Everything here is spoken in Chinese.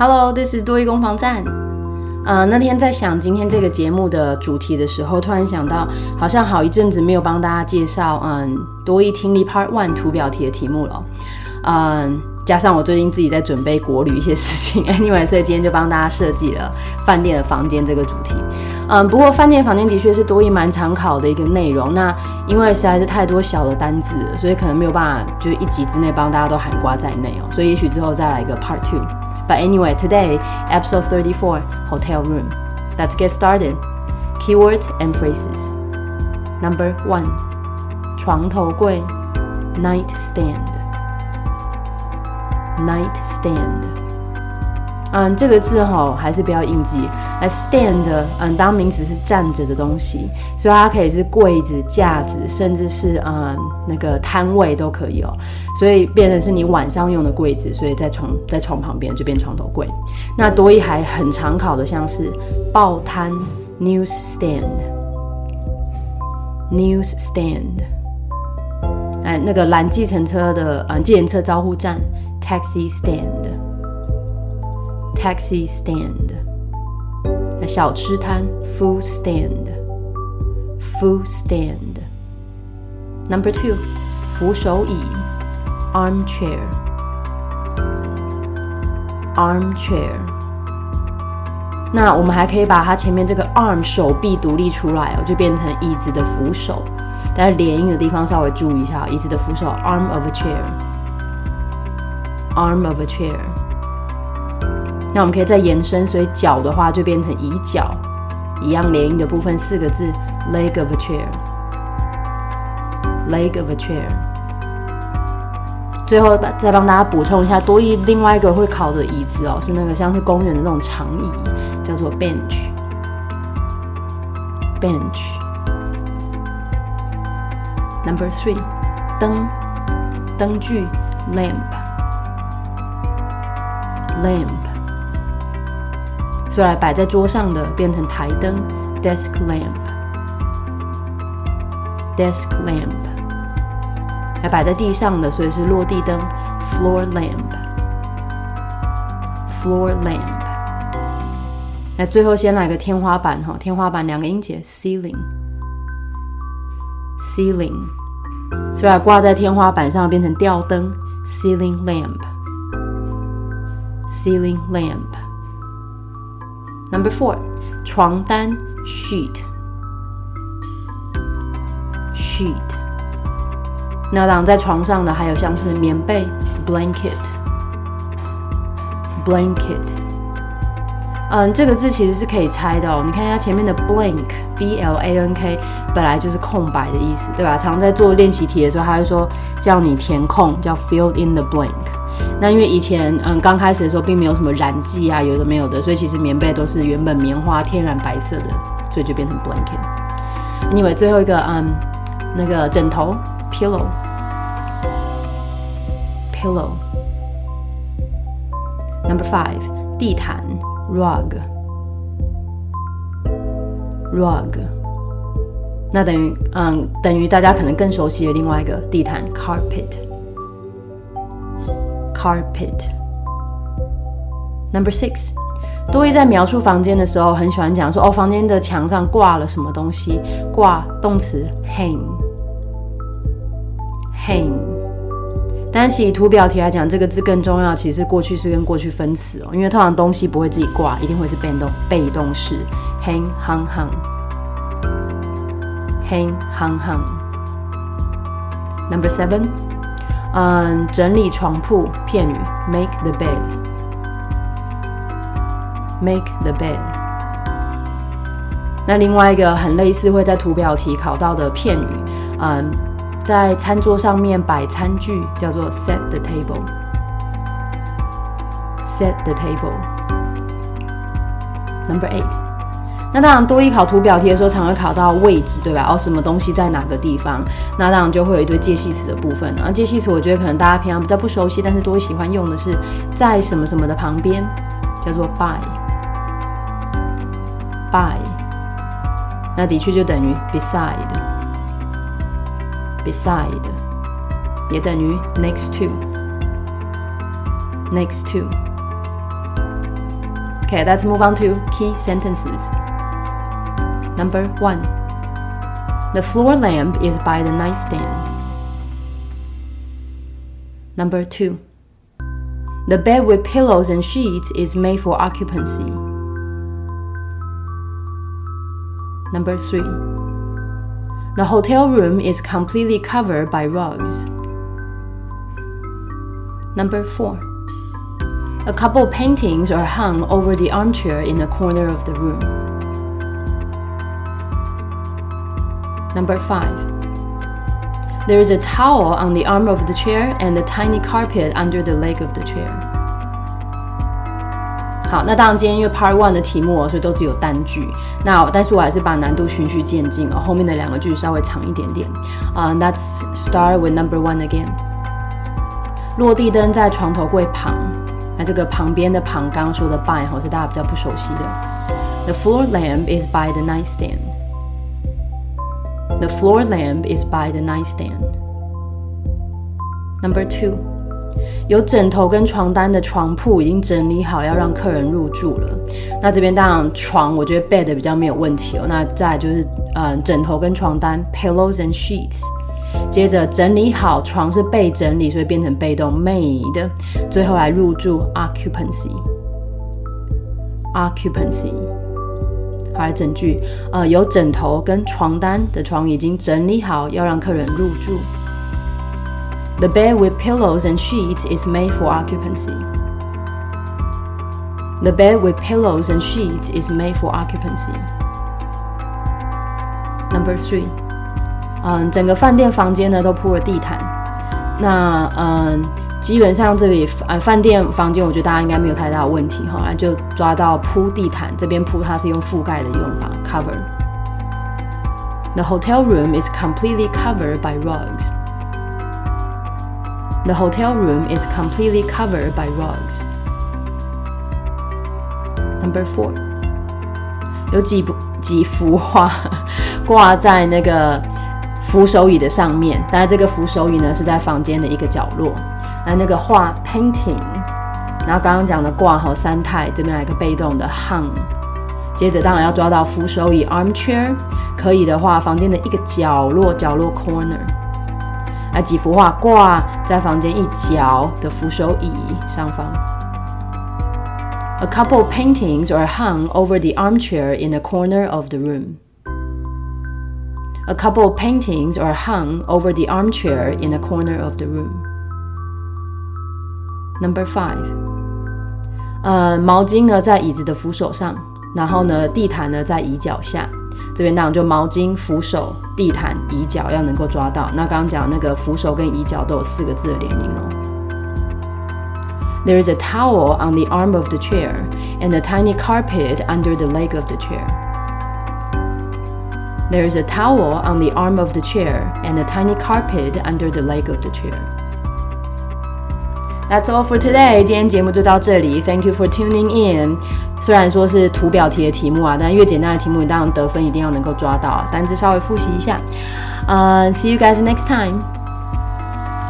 Hello，this is 多益攻防战。呃，那天在想今天这个节目的主题的时候，突然想到，好像好一阵子没有帮大家介绍，嗯，多益听力 Part One 图表题的题目了。嗯，加上我最近自己在准备国旅一些事情，Anyway，所以今天就帮大家设计了饭店的房间这个主题。嗯，不过饭店房间的确是多益蛮常考的一个内容。那因为实在是太多小的单字，所以可能没有办法就一集之内帮大家都含挂在内哦。所以也许之后再来一个 Part Two。But anyway, today, episode 34, hotel room. Let's get started. Keywords and phrases. Number one, 床头柜 nightstand. Nightstand. 嗯，这个字哈还是不要硬记。 ，stand，嗯，当名词是站着的东西，所以它可以是柜子、架子，甚至是嗯那个摊位都可以哦。所以变成是你晚上用的柜子，所以在床在床旁边就变床头柜。那多一还很常考的像是报摊 news stand，news stand。哎，那个拦计程车的嗯计程车招呼站 taxi stand。taxi stand，小吃摊 food stand，food stand。Number two，扶手椅 armchair，armchair。那我们还可以把它前面这个 arm 手臂独立出来哦，就变成椅子的扶手。但是连音的地方稍微注意一下，椅子的扶手 arm of a chair，arm of a chair。 那我们可以再延伸，所以脚的话就变成椅脚，一样连音的部分四个字，leg of a chair，leg of a chair。最后再帮大家补充一下，多一另外一个会考的椅子哦，是那个像是公园的那种长椅，叫做 bench，bench。Number three，灯，灯具，lamp，lamp。以来摆在桌上的变成台灯，desk lamp，desk lamp。还摆在地上的，所以是落地灯，floor lamp，floor lamp。那最后先来个天花板哈，天花板两个音节，ceiling，ceiling。所以挂在天花板上变成吊灯，ceiling lamp，ceiling lamp。Number four，床单 sheet，sheet。那躺在床上的还有像是棉被 blanket，blanket。嗯，这个字其实是可以猜的哦。你看一下前面的 blank，b l a n k，本来就是空白的意思，对吧？常在做练习题的时候，他会说叫你填空，叫 fill in the blank。那因为以前嗯刚开始的时候并没有什么染剂啊，有的没有的，所以其实棉被都是原本棉花天然白色的，所以就变成 blanket。你以为最后一个嗯那个枕头 pillow，pillow。Number five 地毯 rug，rug。那等于嗯等于大家可能更熟悉的另外一个地毯 carpet。Carpet. Number six，多一在描述房间的时候，很喜欢讲说哦，房间的墙上挂了什么东西？挂动词 hang，hang。但是以图表题来讲，这个字更重要，其实过去式跟过去分词哦，因为通常东西不会自己挂，一定会是被动被动式 hang hang hang，hang hang hang。Number seven。嗯，整理床铺片语，make the bed，make the bed。那另外一个很类似会在图表题考到的片语，嗯，在餐桌上面摆餐具叫做 set the table，set the table。Number eight。那当然，多一考图表题的时候，常会考到位置，对吧？哦，什么东西在哪个地方？那当然就会有一堆介系词的部分。然后介系词，我觉得可能大家平常比较不熟悉，但是多喜欢用的是在什么什么的旁边，叫做 by，by。那的确就等于 beside，beside，也等于 next to，next to。Okay, let's move on to key sentences. Number one. The floor lamp is by the nightstand. Number two. The bed with pillows and sheets is made for occupancy. Number three. The hotel room is completely covered by rugs. Number four. A couple paintings are hung over the armchair in the corner of the room. Number five. There is a towel on the arm of the chair and a tiny carpet under the leg of the chair. 好，那当然今天因为 Part One 的题目哦，所以都只有单句。那但是我还是把难度循序渐进哦，后面的两个句稍微长一点点。啊、uh,，Let's start with number one again。落地灯在床头柜旁，那这个旁边的旁刚刚说的 by 哈是大家比较不熟悉的。The floor lamp is by the nightstand. The floor lamp is by the nightstand. Number two，有枕头跟床单的床铺已经整理好，要让客人入住了。那这边当然床，我觉得 bed 比较没有问题哦。那再就是呃枕头跟床单 pillows and sheets。接着整理好，床是被整理，所以变成被动 made。最后来入住 occupancy。occupancy。好，来整句，呃，有枕头跟床单的床已经整理好，要让客人入住。The bed with pillows and sheets is made for occupancy. The bed with pillows and sheets is made for occupancy. Number three，嗯，整个饭店房间呢都铺了地毯。那嗯。 基本上这里呃饭店房间，我觉得大家应该没有太大的问题哈，就抓到铺地毯这边铺它是用覆盖的用法 cover。The hotel room is completely covered by rugs. The hotel room is completely covered by rugs. Number four，有几几幅画挂在那个扶手椅的上面，但是这个扶手椅呢是在房间的一个角落。那那个画 painting，然后刚刚讲的挂好三态，这边来个被动的 hung，接着当然要抓到扶手椅 armchair，可以的话房间的一个角落角落 corner，那几幅画挂在房间一角的扶手椅上方。A couple paintings are hung over the armchair in a corner of the room. A couple paintings are hung over the armchair in a corner of the room. Number five，呃，毛巾呢在椅子的扶手上，然后呢地毯呢在椅脚下。这边当然就毛巾、扶手、地毯、椅脚要能够抓到。那刚刚讲那个扶手跟椅脚都有四个字的连音哦。There is a towel on the arm of the chair and a tiny carpet under the leg of the chair. There is a towel on the arm of the chair and a tiny carpet under the leg of the chair. That's all for today。今天节目就到这里。Thank you for tuning in。虽然说是图表题的题目啊，但越简单的题目，你当然得分一定要能够抓到。单词稍微复习一下。呃，See you guys next time。